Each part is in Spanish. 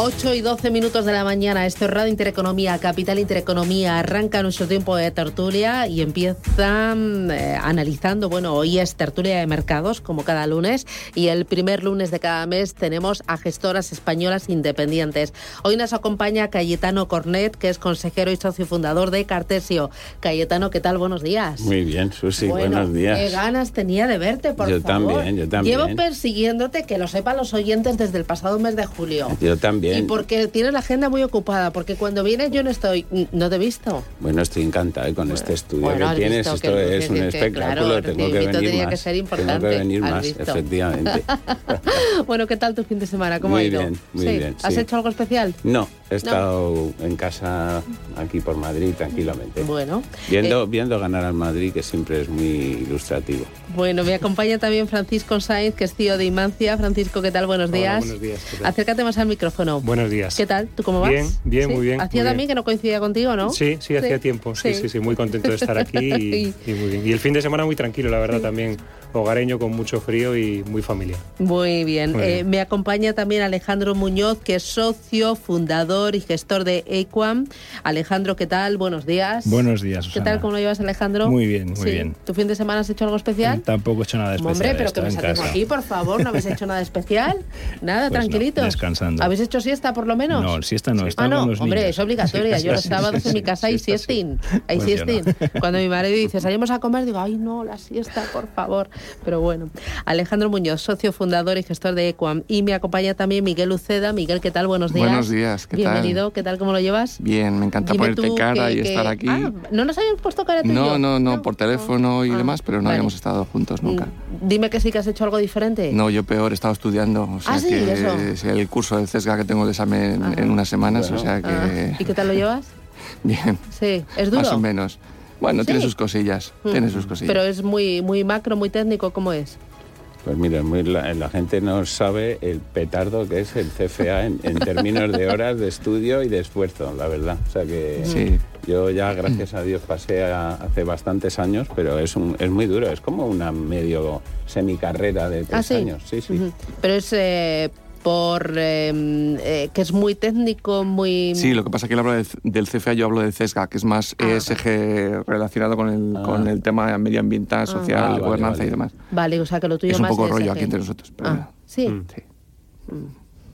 8 y 12 minutos de la mañana, esto es Radio Intereconomía, Capital Intereconomía, arranca nuestro tiempo de tertulia y empieza eh, analizando, bueno, hoy es tertulia de mercados, como cada lunes, y el primer lunes de cada mes tenemos a gestoras españolas independientes. Hoy nos acompaña Cayetano Cornet, que es consejero y socio fundador de Cartesio. Cayetano, ¿qué tal? Buenos días. Muy bien, Susi, buenos días. Qué ganas tenía de verte, por yo favor. Yo también, yo también. Llevo persiguiéndote, que lo sepan los oyentes, desde el pasado mes de julio. Yo también. Y porque tienes la agenda muy ocupada, porque cuando vienes yo no estoy, no te he visto. Bueno, estoy encantada ¿eh? con este estudio bueno, que tienes. Esto que- es que- un espectáculo, claro, tengo que venir tenía más. que ser tengo importante, que venir ¿has más, visto? efectivamente. bueno, ¿qué tal tu fin de semana? ¿Cómo Muy ha ido? bien, muy Sí. bien, ¿Has sí. hecho algo especial? No, he estado en casa aquí por Madrid tranquilamente. Bueno. Viendo, Eh, viendo ganar al Madrid, que siempre es muy ilustrativo. bueno, me acompaña también Francisco Sainz, que es tío de Imancia. Francisco, ¿qué tal? Buenos Hola, días. buenos días. Acércate más al micrófono. Buenos días. ¿Qué tal? ¿Tú cómo vas? Bien, bien, ¿Sí? muy bien, Hacía muy también bien. que no coincidía contigo, ¿no? Sí, sí, hacía tiempo. Sí, sí, sí, muy contento de estar aquí y, y muy bien. Y el fin de semana muy tranquilo, la verdad, también hogareño, con mucho frío y muy familiar. Muy bien. Muy Eh, bien. me acompaña también Alejandro Muñoz, que es socio, fundador y gestor de Equam. Alejandro, ¿qué tal? Buenos días. Buenos días, ¿Qué Susana. tal? ¿Cómo lo llevas, Alejandro? Muy bien, muy Sí. bien. ¿Tu fin de semana has hecho algo especial? Tampoco he hecho nada especial. Hombre, pero que me saquemos aquí, por favor. ¿No habéis hecho nada especial? Nada, Pues no, tranquilitos. descansando. ¿Habéis hecho siesta, por lo menos? No, siesta no, Ah, no, los hombre, niños. es obligatoria. Yo los sábados en mi casa hay siestín. Hay Pues no. siestín. Cuando mi marido dice, salimos a comer, digo, ay, no, la siesta, por favor. Pero bueno. Alejandro Muñoz, socio fundador y gestor de Equam. Y me acompaña también Miguel Uceda. Miguel, ¿qué tal? Buenos días. Buenos días, ¿qué tal? Bienvenido. ¿Qué tal? ¿Cómo lo llevas? Bien, me encanta Dime ponerte cara que- y que- estar aquí. Ah, ¿no nos habíamos puesto cara tú y no, yo? no, no, por teléfono y Ah, demás, pero no vale. habíamos estado juntos nunca. Mm, Dime que sí que has hecho algo diferente. No, yo peor, he estado estudiando. O sea Ah, sí, que eso. es el curso del CESGA que tengo el examen en unas semanas, Bueno. o sea que. ¿Y qué tal lo llevas? Bien, Sí, es duro. más o menos. Bueno, tiene sus cosillas, Mm. tiene sus cosillas. Pero es muy, muy macro, muy técnico, ¿cómo es? Pues mira, muy la, la gente no sabe el petardo que es el CFA en, en términos de horas de estudio y de esfuerzo, la verdad. O sea que Sí. yo ya, gracias a Dios, pasé a- hace bastantes años, pero es, un, es muy duro. Es como una medio semicarrera de tres Ah, sí. años. Sí, sí. Pero es eh, por eh, eh, que es muy técnico, muy... Sí, lo que pasa es que él habla de- del CFA, yo hablo del CESGA, que es más Ah. ESG relacionado con el, Ah. con el tema medioambiental, social, Ah, vale, gobernanza vale. y demás. Vale, o sea que lo tuyo Es un más poco es rollo aquí entre nosotros. Pero Ah, bueno. sí. Mm. Sí.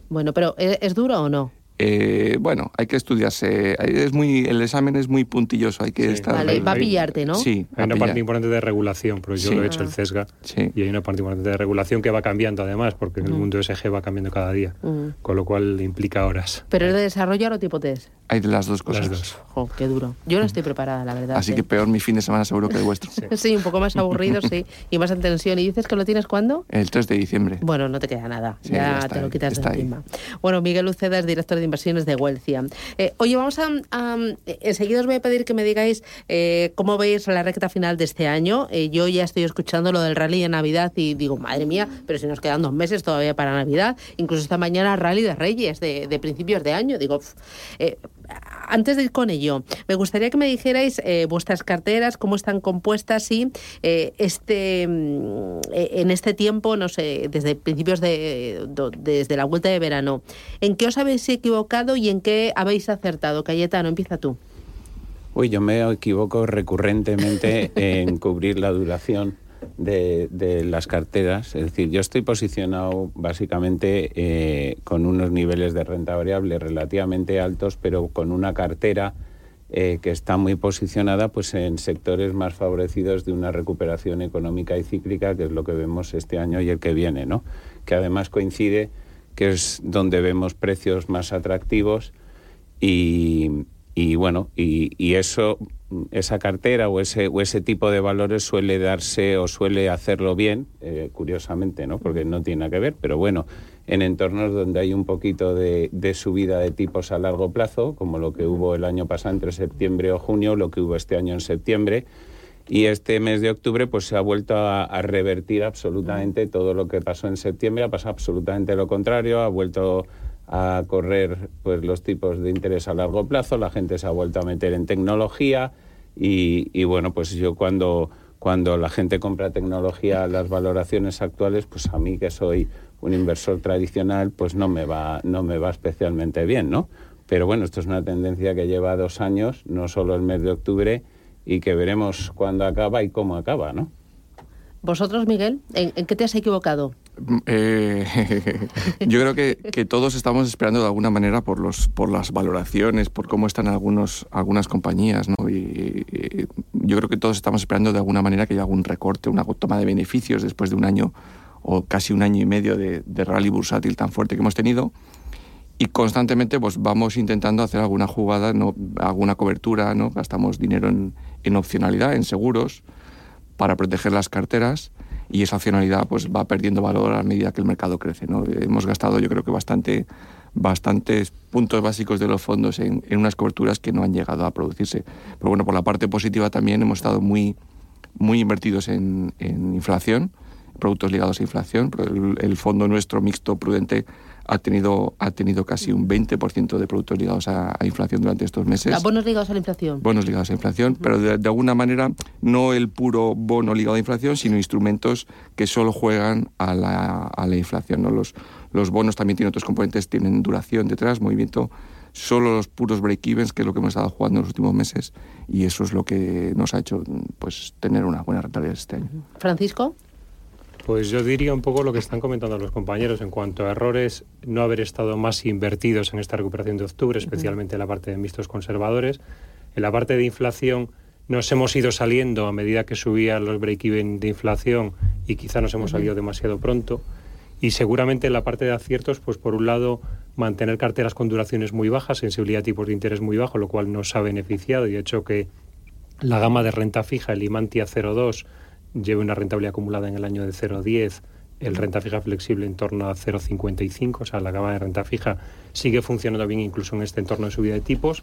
Bueno, pero ¿es, es duro o no? Eh, bueno, hay que estudiarse. Es muy, el examen es muy puntilloso, hay que Sí. estar. Vale, va a pillarte, ¿no? Sí, Hay una pillar. parte importante de regulación, pero yo Sí. lo he hecho el. CESGA Sí. y hay una parte importante de regulación que va cambiando además, porque el mundo SG va cambiando cada día, Mm. con lo cual implica horas. ¿Pero es de desarrollar o tipo test? Hay de las dos cosas. Las dos. Jo, qué duro. Yo no estoy preparada, la verdad. Así ¿eh? que peor mi fin de semana seguro que el vuestro. Sí, un poco más aburrido, sí. Y más en tensión. ¿Y dices que lo tienes cuándo? El 3 de diciembre. Bueno, no te queda nada, Sí, ya, te lo quitas de ahí. encima. Bueno, Miguel Uceda es director de inversiones de Huelcia. Eh, oye, vamos a, a- Enseguida os voy a pedir que me digáis eh, cómo veis la recta final de este año. Eh, yo ya estoy escuchando lo del rally de Navidad y digo, madre mía, pero si nos quedan dos meses todavía para Navidad. Incluso esta mañana rally de Reyes, de, de principios de año. Digo, pf, eh, antes de ir con ello, me gustaría que me dijerais eh, vuestras carteras, cómo están compuestas y eh, este mm, eh, en este tiempo, no sé, desde principios de, desde la vuelta de verano, ¿en qué os habéis equivocado y en qué habéis acertado? Cayetano, empieza tú. Uy, yo me equivoco recurrentemente en cubrir la duración de, de las carteras. Es decir, yo estoy posicionado básicamente eh, con unos niveles de renta variable relativamente altos, pero con una cartera eh, que está muy posicionada pues, en sectores más favorecidos de una recuperación económica y cíclica, que es lo que vemos este año y el que viene, ¿no? que además coincide que es donde vemos precios más atractivos y, y bueno, y, y eso, esa cartera o ese, o ese tipo de valores suele darse o suele hacerlo bien, eh, curiosamente, ¿no? Porque no tiene nada que ver, pero bueno, en entornos donde hay un poquito de, subida de tipos a largo plazo, como lo que hubo el año pasado entre septiembre o junio, lo que hubo este año en septiembre. Y este mes de octubre pues se ha vuelto a, a revertir absolutamente todo lo que pasó en septiembre, ha pasado absolutamente lo contrario, ha vuelto a correr pues los tipos de interés a largo plazo, la gente se ha vuelto a meter en tecnología, y, bueno, pues yo cuando, cuando la gente compra tecnología, las valoraciones actuales, pues a mí que soy un inversor tradicional, pues no me va, no me va especialmente bien, ¿no? Pero bueno, esto es una tendencia que lleva dos años, no solo el mes de octubre, y que veremos cuándo acaba y cómo acaba, ¿no? ¿Vosotros, Miguel, en, qué te has equivocado? Mm, eh, yo creo que, todos estamos esperando de alguna manera por, los, por las valoraciones, por cómo están algunos, algunas compañías, ¿no? Y, yo creo que todos estamos esperando de alguna manera que haya algún recorte, una toma de beneficios después de un año o casi un año y medio de, rally bursátil tan fuerte que hemos tenido y constantemente pues vamos intentando hacer alguna jugada, ¿no? alguna cobertura, ¿no? gastamos dinero en, en opcionalidad, en seguros, para proteger las carteras y esa opcionalidad pues va perdiendo valor a medida que el mercado crece. ¿no? Hemos gastado yo creo que bastante, bastantes puntos básicos de los fondos en, unas coberturas que no han llegado a producirse. Pero bueno, por la parte positiva también hemos estado muy, muy invertidos en, inflación, productos ligados a inflación. El fondo nuestro mixto prudente ha tenido, ha tenido casi un 20% de productos ligados a, inflación durante estos meses. bonos ligados a la inflación. Bonos ligados a inflación, pero de, alguna manera no el puro bono ligado a inflación, sino instrumentos que solo juegan a la, a la inflación. ¿no? Los, los bonos también tienen otros componentes, tienen duración detrás, movimiento solo los puros break-evens, que es lo que hemos estado jugando en los últimos meses, y eso es lo que nos ha hecho pues, tener una buena rentabilidad este año. Francisco. Pues yo diría un poco lo que están comentando los compañeros en cuanto a errores, no haber estado más invertidos en esta recuperación de octubre, especialmente en la parte de mixtos conservadores. En la parte de inflación nos hemos ido saliendo a medida que subían los break-even de inflación y quizá nos hemos salido demasiado pronto. Y seguramente en la parte de aciertos, pues por un lado, mantener carteras con duraciones muy bajas, sensibilidad a tipos de interés muy bajo, lo cual nos ha beneficiado y de hecho que la gama de renta fija, el Imantia 02, lleve una rentabilidad acumulada en el año de 0,10, el renta fija flexible en torno a 0,55, o sea, la gama de renta fija sigue funcionando bien incluso en este entorno de subida de tipos.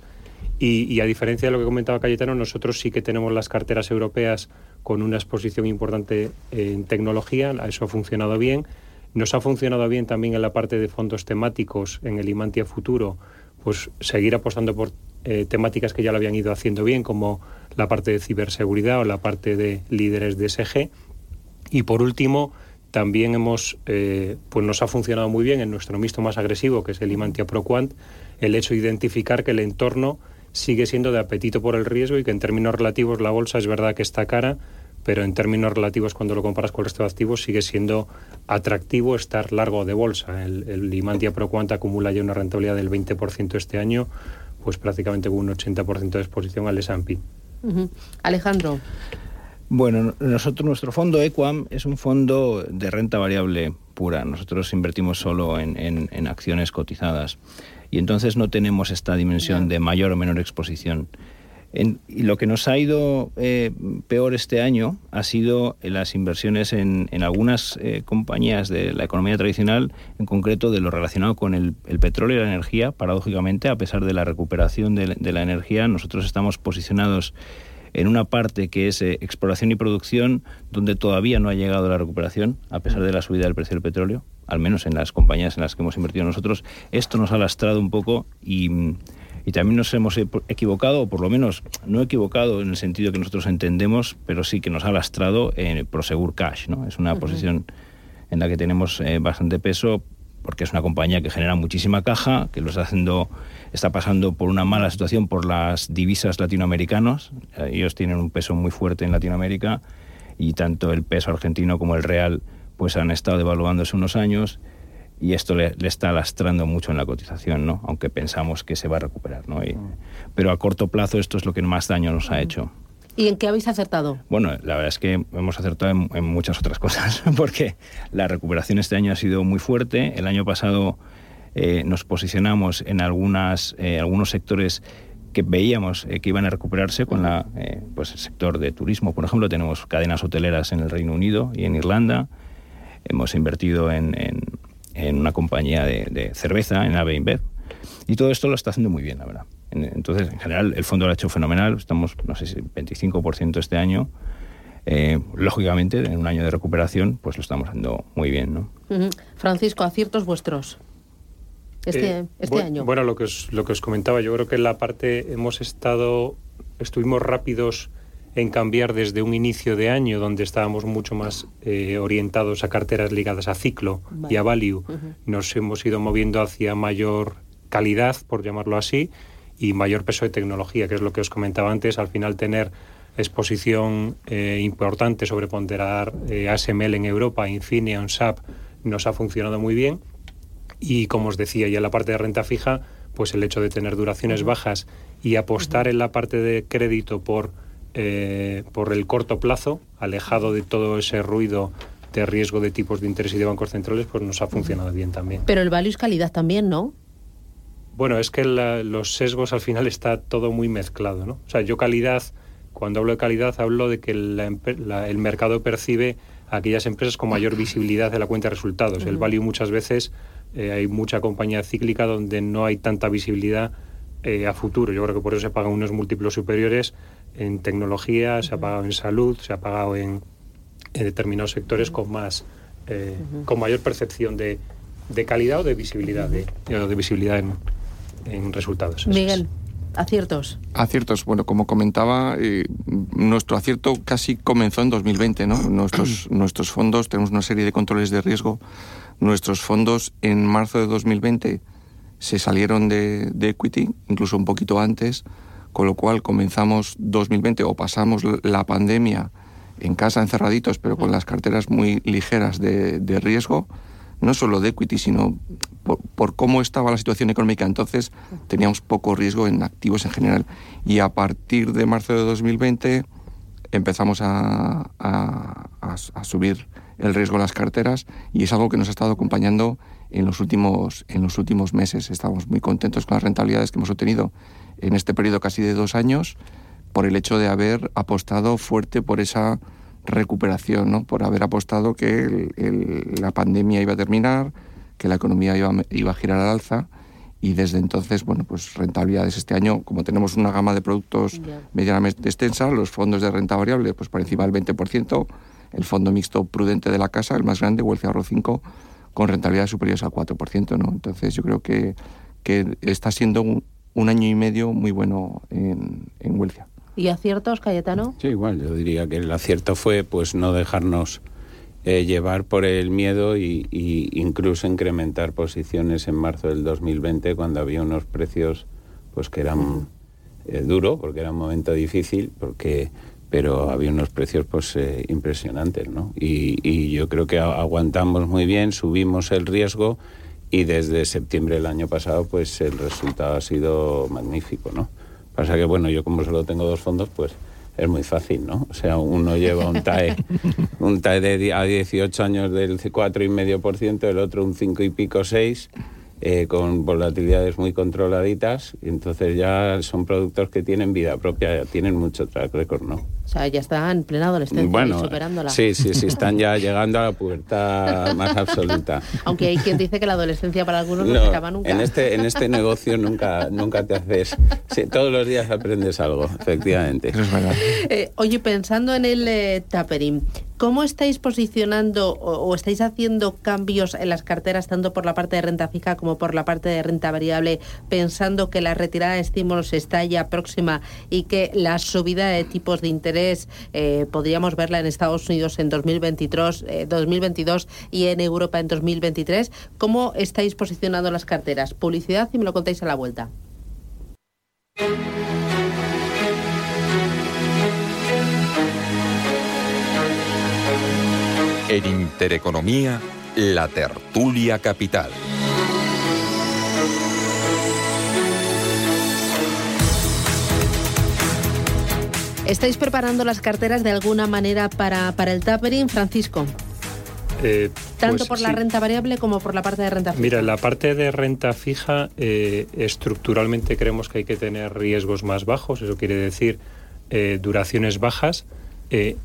Y, a diferencia de lo que comentaba Cayetano, nosotros sí que tenemos las carteras europeas con una exposición importante en tecnología, eso ha funcionado bien. Nos ha funcionado bien también en la parte de fondos temáticos, en el Imantia Futuro, pues seguir apostando por eh, temáticas que ya lo habían ido haciendo bien, como la parte de ciberseguridad o la parte de líderes de SG. Y por último, también hemos, eh, pues nos ha funcionado muy bien en nuestro mixto más agresivo, que es el Imantia ProQuant, el hecho de identificar que el entorno sigue siendo de apetito por el riesgo y que en términos relativos la bolsa es verdad que está cara, pero en términos relativos cuando lo comparas con el resto de activos sigue siendo atractivo estar largo de bolsa. El, el Imantia ProQuant acumula ya una rentabilidad del 20% este año, pues prácticamente con un 80% de exposición al S&P. Alejandro. Bueno, nosotros, nuestro fondo Equam es un fondo de renta variable pura. Nosotros invertimos solo en, acciones cotizadas y entonces no tenemos esta dimensión de mayor o menor exposición. Y lo que nos ha ido eh, peor este año ha sido las inversiones en, algunas eh, compañías de la economía tradicional, en concreto de lo relacionado con el, petróleo y la energía. Paradójicamente, a pesar de la recuperación de, de la energía, nosotros estamos posicionados en una parte que es eh, exploración y producción, donde todavía no ha llegado la recuperación, a pesar de la subida del precio del petróleo, al menos en las compañías en las que hemos invertido nosotros. Esto nos ha lastrado un poco y, también nos hemos equivocado, o por lo menos no equivocado en el sentido que nosotros entendemos, pero sí que nos ha lastrado en Prosegur Cash. ¿no? Es una posición en la que tenemos eh, bastante peso porque es una compañía que genera muchísima caja, que lo está haciendo, está pasando por una mala situación por las divisas latinoamericanas. Ellos tienen un peso muy fuerte en Latinoamérica y tanto el peso argentino como el real pues han estado devaluándose unos años y esto le, está lastrando mucho en la cotización, ¿no? aunque pensamos que se va a recuperar. ¿no? pero a corto plazo esto es lo que más daño nos ha hecho. ¿Y en qué habéis acertado? Bueno, la verdad es que hemos acertado en, muchas otras cosas, porque la recuperación este año ha sido muy fuerte. El año pasado eh, nos posicionamos en algunas, eh, algunos sectores que veíamos eh, que iban a recuperarse con la, pues el sector de turismo. Por ejemplo, tenemos cadenas hoteleras en el Reino Unido y en Irlanda. Hemos invertido en, en, una compañía de, de, cerveza, en AB InBev. Y todo esto lo está haciendo muy bien, la verdad. Entonces, en general, el fondo lo ha hecho fenomenal. Estamos, no sé si 25% este año. Eh, lógicamente, en un año de recuperación, pues lo estamos haciendo muy bien. ¿no? Francisco, aciertos vuestros. Este, eh, este año. Bueno, lo que, os, lo que os comentaba, yo creo que en la parte hemos estado estuvimos rápidos en cambiar desde un inicio de año donde estábamos mucho más eh, orientados a carteras ligadas a ciclo y a value. Nos hemos ido moviendo hacia mayor calidad, por llamarlo así, y mayor peso de tecnología, que es lo que os comentaba antes. Al final tener exposición eh, importante sobre ponderar eh, ASML en Europa, Infineon, SAP, nos ha funcionado muy bien. Y como os decía, ya en la parte de renta fija, pues el hecho de tener duraciones bajas y apostar en la parte de crédito por, eh, por el corto plazo, alejado de todo ese ruido de riesgo de tipos de interés y de bancos centrales, pues nos ha funcionado bien también. Pero el value es calidad también, ¿no? Bueno, es que los sesgos al final está todo muy mezclado, ¿no? O sea, yo calidad, cuando hablo de calidad, hablo de que el mercado percibe aquellas empresas con mayor visibilidad de la cuenta de resultados. El value muchas veces eh, hay mucha compañía cíclica donde no hay tanta visibilidad eh, a futuro. Yo creo que por eso se pagan unos múltiplos superiores en tecnología, se ha pagado en salud, se ha pagado en, determinados sectores con más eh, con mayor percepción de, de, calidad o de visibilidad de, de visibilidad en, en resultados. Miguel. Aciertos. Aciertos. Bueno, como comentaba, eh, nuestro acierto casi comenzó en 2020, ¿no? Nuestros, nuestros fondos, tenemos una serie de controles de riesgo. Nuestros fondos en marzo de 2020 se salieron de, de equity, incluso un poquito antes, con lo cual comenzamos 2020 o pasamos la pandemia en casa encerraditos, pero con las carteras muy ligeras de, de riesgo no solo de equity, sino por, cómo estaba la situación económica. Entonces teníamos poco riesgo en activos en general. Y a partir de marzo de 2020 empezamos a, subir el riesgo en las carteras y es algo que nos ha estado acompañando en los últimos, en los últimos meses. Estamos muy contentos con las rentabilidades que hemos obtenido en este periodo casi de dos años por el hecho de haber apostado fuerte por esa recuperación, ¿no? por haber apostado que la pandemia iba a terminar, que la economía iba, iba, a girar al alza y desde entonces, bueno, pues rentabilidades este año, como tenemos una gama de productos medianamente extensa, los fondos de renta variable pues por encima del 20%, el fondo mixto prudente de la casa, el más grande, o el Ahorro 5, con rentabilidades superiores al 4%, ¿no? Entonces yo creo que, que está siendo un, año y medio muy bueno en, en ¿Y aciertos, Cayetano? Sí, igual, yo diría que el acierto fue pues no dejarnos eh, llevar por el miedo y, incluso incrementar posiciones en marzo del 2020 cuando había unos precios pues que eran eh, duro porque era un momento difícil porque pero había unos precios pues eh, impresionantes ¿no? Y, y, yo creo que aguantamos muy bien subimos el riesgo y desde septiembre del año pasado pues el resultado ha sido magnífico ¿no? Pasa que, bueno, yo como solo tengo dos fondos, pues es muy fácil, ¿no? O sea, uno lleva un TAE, un TAE de a 18 años del 4,5%, el otro un 5 y pico, 6, eh, con volatilidades muy controladitas, y entonces ya son productos que tienen vida propia, tienen mucho track record, ¿no? O sea, ya están en plena adolescencia bueno, y superándola. Sí, sí, sí, están ya llegando a la pubertad más absoluta. Aunque hay quien dice que la adolescencia para algunos no, se acaba nunca. En este, en este negocio nunca, nunca te haces... Sí, todos los días aprendes algo, efectivamente. Eso es verdad. Eh, oye, pensando en el eh, tapering, ¿cómo estáis posicionando o, estáis haciendo cambios en las carteras, tanto por la parte de renta fija como por la parte de renta variable, pensando que la retirada de estímulos está ya próxima y que la subida de tipos de interés eh, podríamos verla en Estados Unidos en 2023, 2022 eh, y en Europa en 2023. ¿Cómo estáis posicionando las carteras? Publicidad y me lo contáis a la vuelta. En Intereconomía, la tertulia capital. ¿Estáis preparando las carteras de alguna manera para, para el tapering, Francisco? Eh, Tanto pues por la renta variable como por la parte de renta fija. Mira, la parte de renta fija, eh, estructuralmente creemos que hay que tener riesgos más bajos, eso quiere decir eh, duraciones bajas.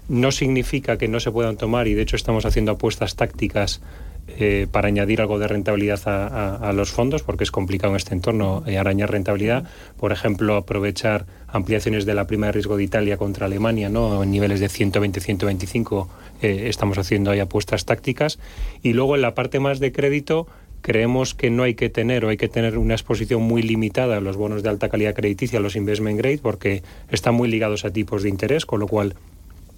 No significa que no se puedan tomar, y de hecho estamos haciendo apuestas tácticas eh, para añadir algo de rentabilidad a, los fondos, porque es complicado en este entorno eh, arañar rentabilidad. Por ejemplo, aprovechar ampliaciones de la prima de riesgo de Italia contra Alemania, ¿no? en niveles de 120-125, eh, estamos haciendo ahí apuestas tácticas. Y luego en la parte más de crédito, creemos que no hay que tener o hay que tener una exposición muy limitada a los bonos de alta calidad crediticia, a los investment grade, porque están muy ligados a tipos de interés, con lo cual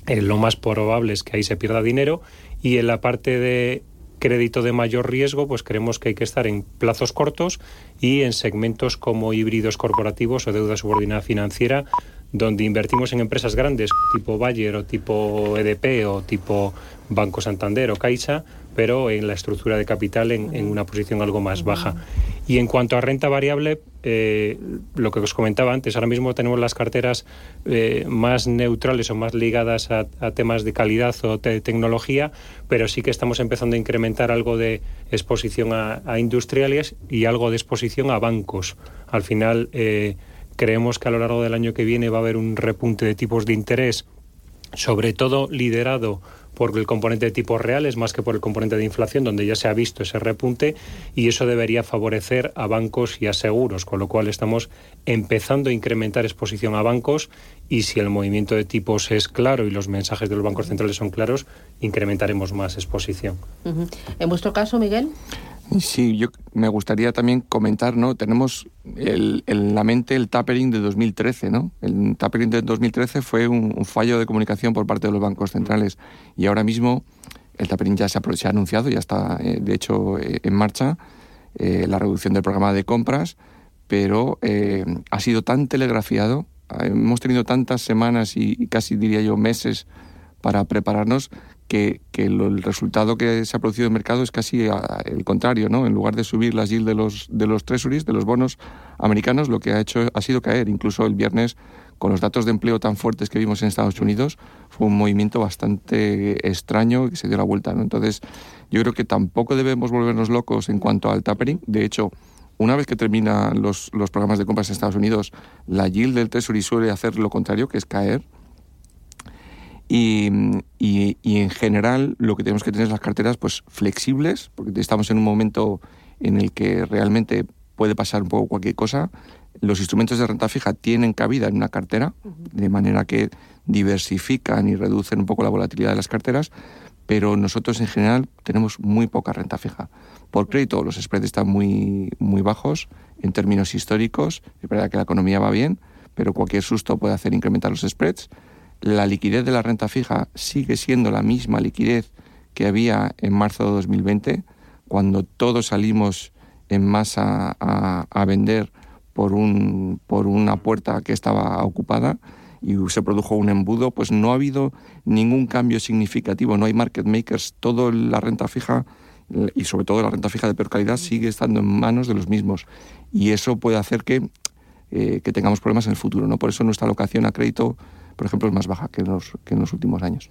eh, lo más probable es que ahí se pierda dinero. Y en la parte de crédito de mayor riesgo, pues creemos que hay que estar en plazos cortos y en segmentos como híbridos corporativos o deuda subordinada financiera, donde invertimos en empresas grandes tipo Bayer o tipo EDP o tipo Banco Santander o Caixa, pero en la estructura de capital en, una posición algo más baja. Y en cuanto a renta variable, eh, lo que os comentaba antes, ahora mismo tenemos las carteras eh, más neutrales o más ligadas a, temas de calidad o de tecnología, pero sí que estamos empezando a incrementar algo de exposición a, industriales y algo de exposición a bancos. Al final, eh, creemos que a lo largo del año que viene va a haber un repunte de tipos de interés, sobre todo liderado por el componente de tipos reales más que por el componente de inflación, donde ya se ha visto ese repunte y eso debería favorecer a bancos y a seguros, con lo cual estamos empezando a incrementar exposición a bancos y si el movimiento de tipos es claro y los mensajes de los bancos centrales son claros, incrementaremos más exposición. En vuestro caso, Miguel. Sí, yo me gustaría también comentar, ¿no? Tenemos en la mente el tapering de 2013, ¿no? El tapering de 2013 fue un, fallo de comunicación por parte de los bancos centrales y ahora mismo el tapering ya se ha, anunciado, ya está, eh, de hecho, eh, en marcha eh, la reducción del programa de compras, pero ha sido tan telegrafiado, hemos tenido tantas semanas y casi diría yo meses para prepararnos que, el resultado que se ha producido en el mercado es casi el contrario, ¿no? En lugar de subir las yield de los, de los treasuries, de los bonos americanos, lo que ha hecho ha sido caer. Incluso el viernes, con los datos de empleo tan fuertes que vimos en Estados Unidos, fue un movimiento bastante extraño que se dio la vuelta. Entonces, yo creo que tampoco debemos volvernos locos en cuanto al tapering. De hecho, una vez que terminan los, los programas de compras en Estados Unidos, la yield del treasury suele hacer lo contrario, que es caer y, y, en general lo que tenemos que tener es las carteras pues flexibles, porque estamos en un momento en el que realmente puede pasar un poco cualquier cosa. Los instrumentos de renta fija tienen cabida en una cartera, de manera que diversifican y reducen un poco la volatilidad de las carteras, pero nosotros en general tenemos muy poca renta fija. Por crédito los spreads están muy, muy bajos en términos históricos, es verdad que la economía va bien, pero cualquier susto puede hacer incrementar los spreads la liquidez de la renta fija sigue siendo la misma liquidez que había en marzo de 2020, cuando todos salimos en masa a, vender por, un, por una puerta que estaba ocupada y se produjo un embudo, pues no ha habido ningún cambio significativo, no hay market makers, toda la renta fija y sobre todo la renta fija de peor calidad sigue estando en manos de los mismos y eso puede hacer que, eh, que tengamos problemas en el futuro. ¿no? Por eso nuestra alocación a crédito por ejemplo, es más baja que en los, que en los últimos años.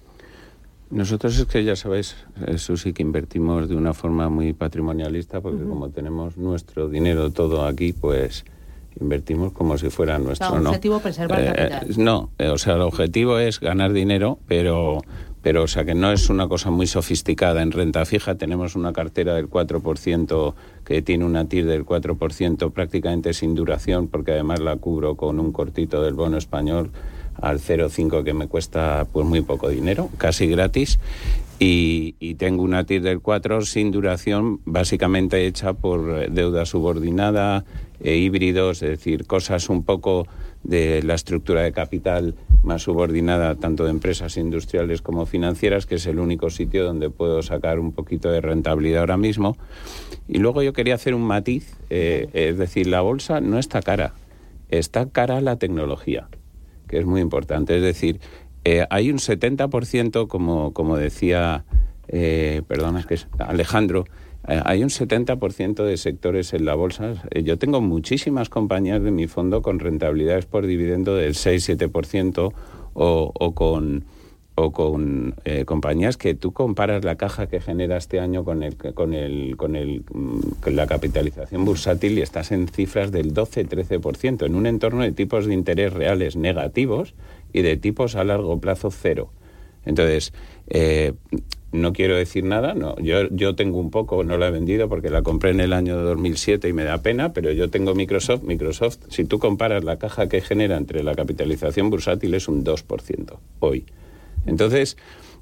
Nosotros es que ya sabéis, eso sí que invertimos de una forma muy patrimonialista, porque como tenemos nuestro dinero todo aquí, pues invertimos como si fuera nuestro. el objetivo preservar eh, capital. no, eh, o sea, el objetivo es ganar dinero, pero, pero o sea que no es una cosa muy sofisticada en renta fija. Tenemos una cartera del 4% que tiene una TIR del 4% prácticamente sin duración, porque además la cubro con un cortito del bono español al 0,5 que me cuesta pues muy poco dinero, casi gratis. Y, tengo una TIR del 4 sin duración, básicamente hecha por deuda subordinada, e híbridos, es decir, cosas un poco de la estructura de capital más subordinada tanto de empresas industriales como financieras, que es el único sitio donde puedo sacar un poquito de rentabilidad ahora mismo. Y luego yo quería hacer un matiz, eh, es decir, la bolsa no está cara, está cara la tecnología que es muy importante. Es decir, eh, hay un 70%, como, como decía, eh, perdona, es que Alejandro, eh, hay un 70% de sectores en la bolsa. yo tengo muchísimas compañías de mi fondo con rentabilidades por dividendo del 6-7% o, o con o con eh, compañías que tú comparas la caja que genera este año con el con el con el mm, la capitalización bursátil y estás en cifras del 12-13% en un entorno de tipos de interés reales negativos y de tipos a largo plazo cero. Entonces, eh, no quiero decir nada, no, yo, yo tengo un poco, no la he vendido porque la compré en el año 2007 y me da pena, pero yo tengo Microsoft. Microsoft, si tú comparas la caja que genera entre la capitalización bursátil, es un 2% hoy. Entonces,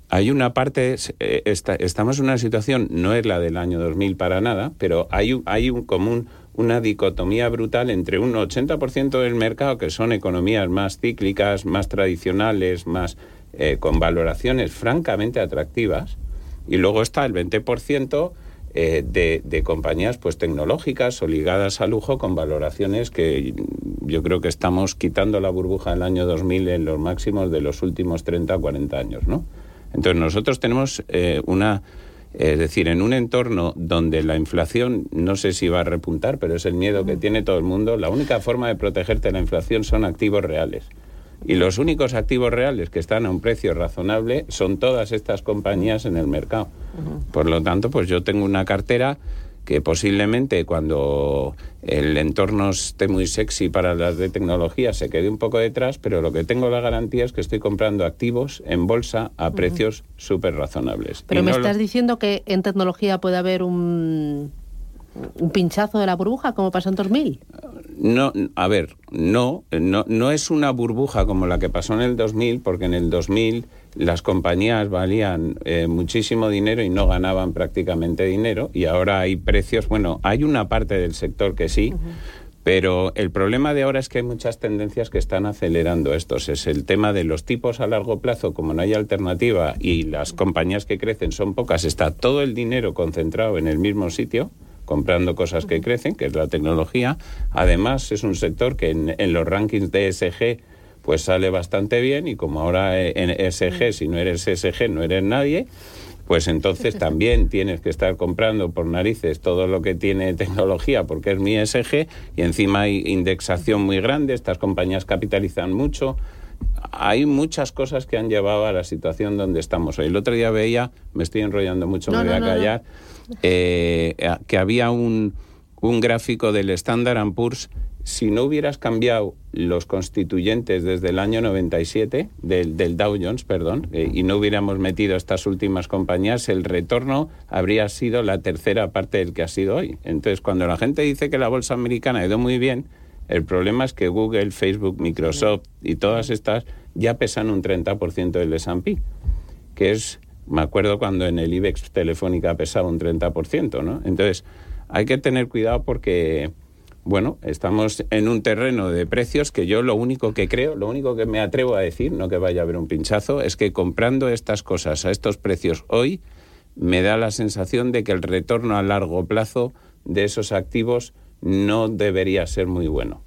hay una parte, eh, estamos en una situación, no es la del año 2000 para nada, pero hay, hay un común una dicotomía brutal entre un 80% del mercado que son economías más cíclicas, más tradicionales, más eh, con valoraciones francamente atractivas, y luego está el 20% eh, de, de, compañías pues tecnológicas o ligadas a lujo con valoraciones que yo creo que estamos quitando la burbuja del año 2000 en los máximos de los últimos 30 o 40 años, ¿no? Entonces nosotros tenemos eh, una, es decir, en un entorno donde la inflación no sé si va a repuntar, pero es el miedo que tiene todo el mundo, la única forma de protegerte de la inflación son activos reales. Y los únicos activos reales que están a un precio razonable son todas estas compañías en el mercado. Por lo tanto, pues yo tengo una cartera que posiblemente cuando el entorno esté muy sexy para las de tecnología se quede un poco detrás, pero lo que tengo la garantía es que estoy comprando activos en bolsa a precios súper razonables. Pero me estás diciendo que en tecnología puede haber un, un pinchazo de la burbuja como pasó en 2000. No, a ver, no, no, no es una burbuja como la que pasó en el 2000, porque en el 2000 las compañías valían eh, muchísimo dinero y no ganaban prácticamente dinero y ahora hay precios, bueno, hay una parte del sector que sí, pero el problema de ahora es que hay muchas tendencias que están acelerando estos. Es el tema de los tipos a largo plazo, como no hay alternativa y las compañías que crecen son pocas, está todo el dinero concentrado en el mismo sitio comprando cosas que crecen, que es la tecnología. Además, es un sector que en, en los rankings de ESG pues sale bastante bien y como ahora en SG, si no eres SG, no eres nadie, pues entonces también tienes que estar comprando por narices todo lo que tiene tecnología porque es mi SG y encima hay indexación muy grande, estas compañías capitalizan mucho. Hay muchas cosas que han llevado a la situación donde estamos hoy. El otro día veía, me estoy enrollando mucho, me voy a callar, eh, que había un, un gráfico del Standard Poor's si no hubieras cambiado los constituyentes desde el año 97, del, del Dow Jones, perdón, eh, y no hubiéramos metido estas últimas compañías, el retorno habría sido la tercera parte del que ha sido hoy. Entonces, cuando la gente dice que la bolsa americana ha ido muy bien, el problema es que Google, Facebook, Microsoft y todas estas ya pesan un 30% del S&P, que es, me acuerdo cuando en el IBEX Telefónica pesaba un 30%, ¿no? Entonces, hay que tener cuidado porque bueno, estamos en un terreno de precios que yo lo único que creo, lo único que me atrevo a decir, no que vaya a haber un pinchazo, es que comprando estas cosas a estos precios hoy, me da la sensación de que el retorno a largo plazo de esos activos no debería ser muy bueno.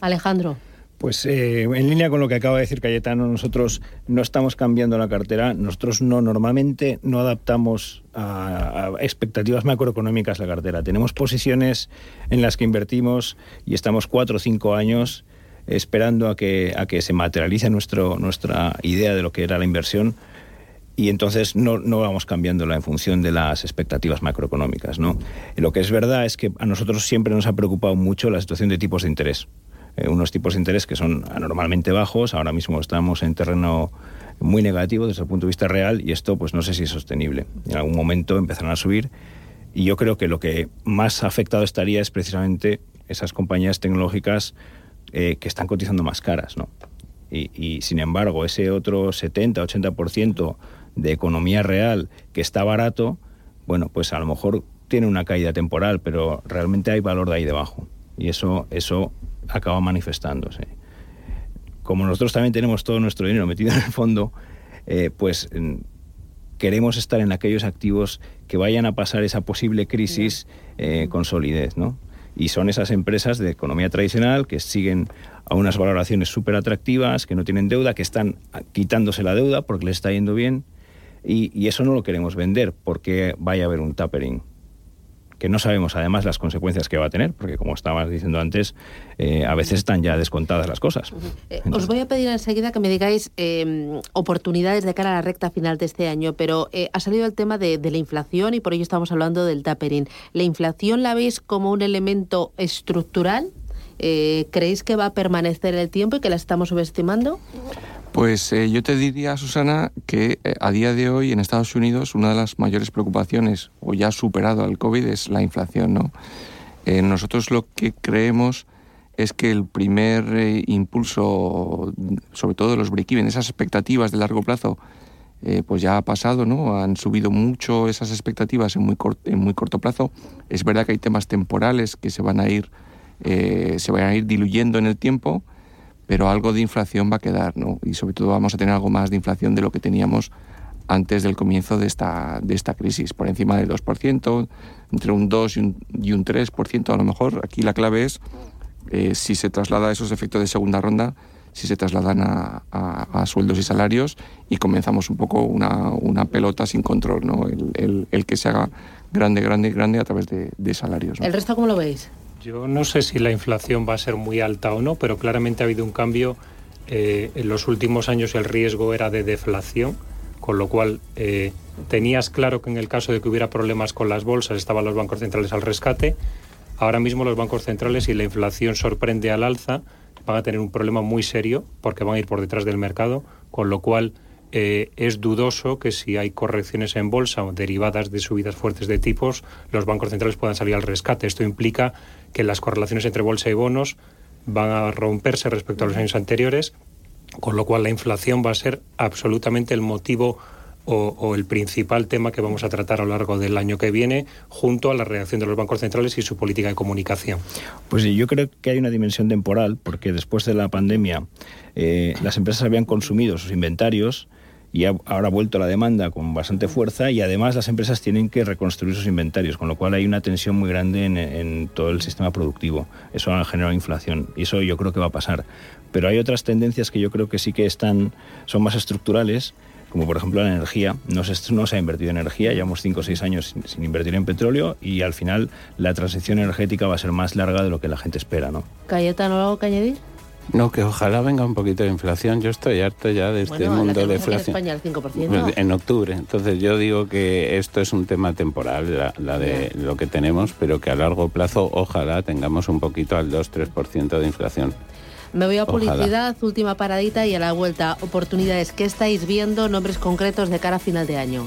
Alejandro. Pues eh, en línea con lo que acaba de decir Cayetano, nosotros no estamos cambiando la cartera, nosotros no normalmente no adaptamos a, expectativas macroeconómicas la cartera. Tenemos posiciones en las que invertimos y estamos cuatro o cinco años esperando a que, a que se materialice nuestro, nuestra idea de lo que era la inversión y entonces no, no, vamos cambiándola en función de las expectativas macroeconómicas. ¿no? Lo que es verdad es que a nosotros siempre nos ha preocupado mucho la situación de tipos de interés. Eh, unos tipos de interés que son anormalmente bajos. Ahora mismo estamos en terreno muy negativo desde el punto de vista real y esto pues no sé si es sostenible. En algún momento empezarán a subir y yo creo que lo que más afectado estaría es precisamente esas compañías tecnológicas eh, que están cotizando más caras, ¿no? Y, y, sin embargo, ese otro 70-80% de economía real que está barato, bueno, pues a lo mejor tiene una caída temporal, pero realmente hay valor de ahí debajo. Y eso, eso acaba manifestándose. Como nosotros también tenemos todo nuestro dinero metido en el fondo, eh, pues queremos estar en aquellos activos que vayan a pasar esa posible crisis eh, con solidez, ¿no? Y son esas empresas de economía tradicional que siguen a unas valoraciones súper atractivas, que no tienen deuda, que están quitándose la deuda porque les está yendo bien. Y, y eso no lo queremos vender porque vaya a haber un tapering que no sabemos además las consecuencias que va a tener, porque como estabas diciendo antes, eh, a veces están ya descontadas las cosas. Eh, os voy a pedir enseguida que me digáis em, oportunidades de cara a la recta final de este año, pero eh, ha salido el tema de, la inflación y por ello estamos hablando del tapering. ¿La inflación la veis como un elemento estructural? ¿Creéis que va a permanecer el tiempo y que la estamos subestimando? Pues eh, yo te diría, Susana, que eh, a día de hoy en Estados Unidos una de las mayores preocupaciones, o ya superado al COVID, es la inflación. ¿no? Eh, nosotros lo que creemos es que el primer impulso, sobre todo de los break-even, esas expectativas de largo plazo eh, pues ya ha pasado, ¿no? Han subido mucho esas expectativas en muy, en muy corto plazo. Es verdad que hay temas temporales que se van a ir, eh, se van a ir diluyendo en el tiempo, pero algo de inflación va a quedar, ¿no? Y sobre todo vamos a tener algo más de inflación de lo que teníamos antes del comienzo de esta, de esta crisis, por encima del 2%, entre un 2 y un, y un 3% a lo mejor. Aquí la clave es eh, si se traslada esos efectos de segunda ronda, si se trasladan a, sueldos y salarios y comenzamos un poco una, una pelota sin control, ¿no? El, el, que se haga grande, grande, grande a través de, de salarios. ¿El resto cómo lo veis? Yo no sé si la inflación va a ser muy alta o no, pero claramente ha habido un cambio. Eh, en los últimos años el riesgo era de deflación, con lo cual eh, tenías claro que en el caso de que hubiera problemas con las bolsas estaban los bancos centrales al rescate. Ahora mismo los bancos centrales, si la inflación sorprende al alza, van a tener un problema muy serio porque van a ir por detrás del mercado, con lo cual eh, es dudoso que si hay correcciones en bolsa o derivadas de subidas fuertes de tipos, los bancos centrales puedan salir al rescate. Esto implica que las correlaciones entre bolsa y bonos van a romperse respecto a los años anteriores, con lo cual la inflación va a ser absolutamente el motivo o, el principal tema que vamos a tratar a lo largo del año que viene, junto a la reacción de los bancos centrales y su política de comunicación. Pues yo creo que hay una dimensión temporal, porque después de la pandemia eh, las empresas habían consumido sus inventarios y ahora ha vuelto la demanda con bastante fuerza y además las empresas tienen que reconstruir sus inventarios, con lo cual hay una tensión muy grande en, todo el sistema productivo. Eso ha generado inflación y eso yo creo que va a pasar. Pero hay otras tendencias que yo creo que sí que están, son más estructurales como por ejemplo la energía. No se, no se ha invertido en energía, llevamos 5 o 6 años sin, invertir en petróleo y al final la transición energética va a ser más larga de lo que la gente espera. ¿no? ¿Cayetano algo que añadir? No, que ojalá venga un poquito de inflación. Yo estoy harto ya de este mundo de inflación. En España el 5%. En octubre. Entonces yo digo que esto es un tema temporal, la, de lo que tenemos, pero que a largo plazo ojalá tengamos un poquito al 2-3% de inflación. Me voy a publicidad, última paradita y a la vuelta oportunidades que estáis viendo, nombres concretos de cara a final de año.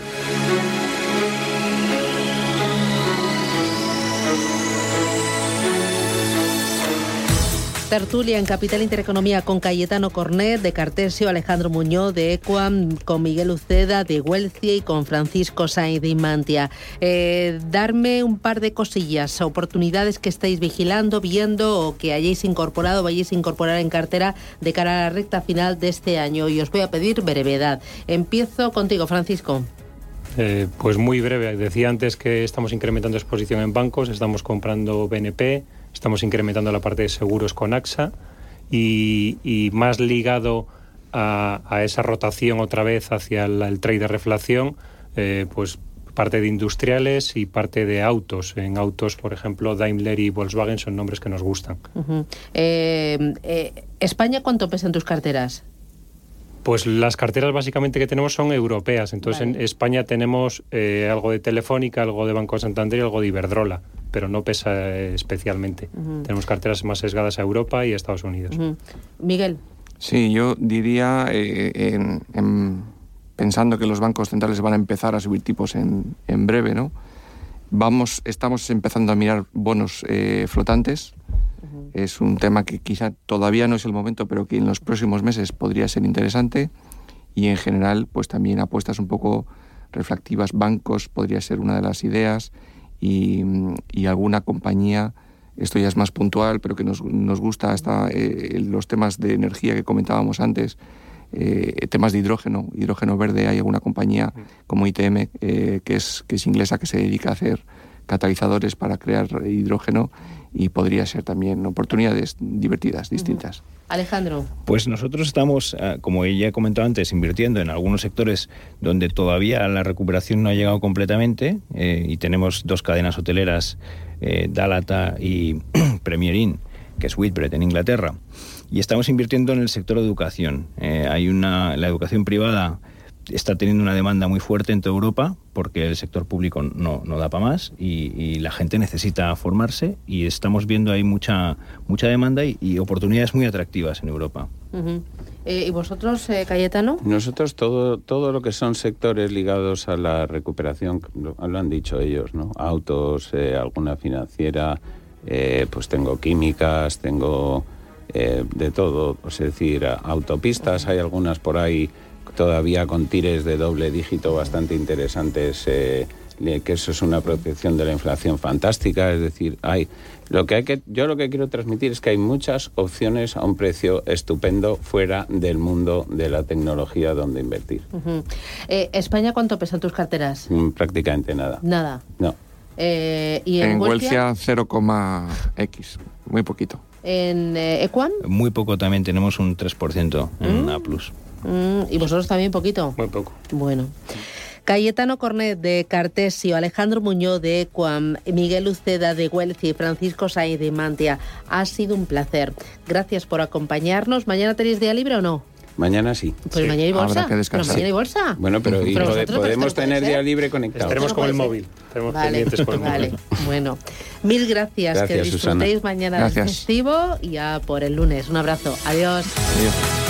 Tertulia en Capital Intereconomía con Cayetano Cornet de Cartesio, Alejandro Muñoz de Equam, con Miguel Uceda de Huelcia y con Francisco Sainz de Imantia. Eh, darme un par de cosillas, oportunidades que estáis vigilando, viendo o que hayáis incorporado, vayáis a incorporar en cartera de cara a la recta final de este año. Y os voy a pedir brevedad. Empiezo contigo, Francisco. Eh, pues muy breve. Decía antes que estamos incrementando exposición en bancos, estamos comprando BNP, Estamos incrementando la parte de seguros con AXA y, más ligado a, esa rotación otra vez hacia el, trade de reflación, eh, pues parte de industriales y parte de autos. En autos, por ejemplo, Daimler y Volkswagen son nombres que nos gustan. Eh, eh, ¿España cuánto pesa en tus carteras? Pues las carteras básicamente que tenemos son europeas. Entonces en España tenemos algo de Telefónica, algo de Banco Santander y algo de Iberdrola pero no pesa especialmente. Tenemos carteras más sesgadas a Europa y a Estados Unidos. Miguel. Sí, yo diría, eh, pensando que los bancos centrales van a empezar a subir tipos en, breve, ¿no? Vamos, estamos empezando a mirar bonos eh, flotantes. Es un tema que quizá todavía no es el momento, pero que en los próximos meses podría ser interesante. Y en general, pues también apuestas un poco reflectivas, bancos podría ser una de las ideas y, alguna compañía, esto ya es más puntual, pero que nos, nos gusta hasta eh, los temas de energía que comentábamos antes, eh, temas de hidrógeno, hidrógeno verde, hay alguna compañía como ITM eh, que, es, que es inglesa que se dedica a hacer catalizadores para crear hidrógeno y podría ser también oportunidades divertidas, distintas. Alejandro. Pues nosotros estamos, ah, como ya he comentado antes, invirtiendo en algunos sectores donde todavía la recuperación no ha llegado completamente eh, y tenemos dos cadenas hoteleras, eh, Dalata y Premier Inn, que es Whitbread en Inglaterra. Y estamos invirtiendo en el sector de educación. Eh, hay una, la educación privada está teniendo una demanda muy fuerte en toda Europa porque el sector público no, no da para más y, la gente necesita formarse y estamos viendo ahí mucha, mucha demanda y, oportunidades muy atractivas en Europa. Eh, ¿Y vosotros, eh, Cayetano? Nosotros todo, todo lo que son sectores ligados a la recuperación, lo, lo han dicho ellos, ¿no? Autos, eh, alguna financiera, eh, pues tengo químicas, tengo eh, de todo, es decir, autopistas, hay algunas por ahí todavía con tires de doble dígito bastante interesantes, eh, que eso es una protección de la inflación fantástica, es decir, hay lo que hay que yo lo que quiero transmitir es que hay muchas opciones a un precio estupendo fuera del mundo de la tecnología donde invertir. Eh, ¿España cuánto pesan tus carteras? Mm, Prácticamente nada. Nada. No. Eh, ¿Y en, En Huelcia? Huelcia 0,x, muy poquito. ¿En eh, Equam? Muy poco también, tenemos un 3% en Mm. A+. Mm, ¿Y vosotros también poquito? Muy poco. Bueno. Cayetano Cornet de Cartesio, Alejandro Muñoz de Equam, Miguel Uceda de Huelcia y Francisco Sainz de Mantia. Ha sido un placer. Gracias por acompañarnos. ¿Mañana tenéis día libre o no? Mañana sí. Pues mañana hay habrá bolsa. que Pero descansar. mañana hay bolsa. Bueno, pero, y Pero pode- vosotros, pero podemos tener día libre conectado. Estaremos con el móvil. Estaremos Vale, pendientes con el vale. móvil. Bueno, mil gracias. que Gracias, disfrutéis Susana. mañana del festivo y ya por el lunes. Un abrazo. Adiós. Adiós.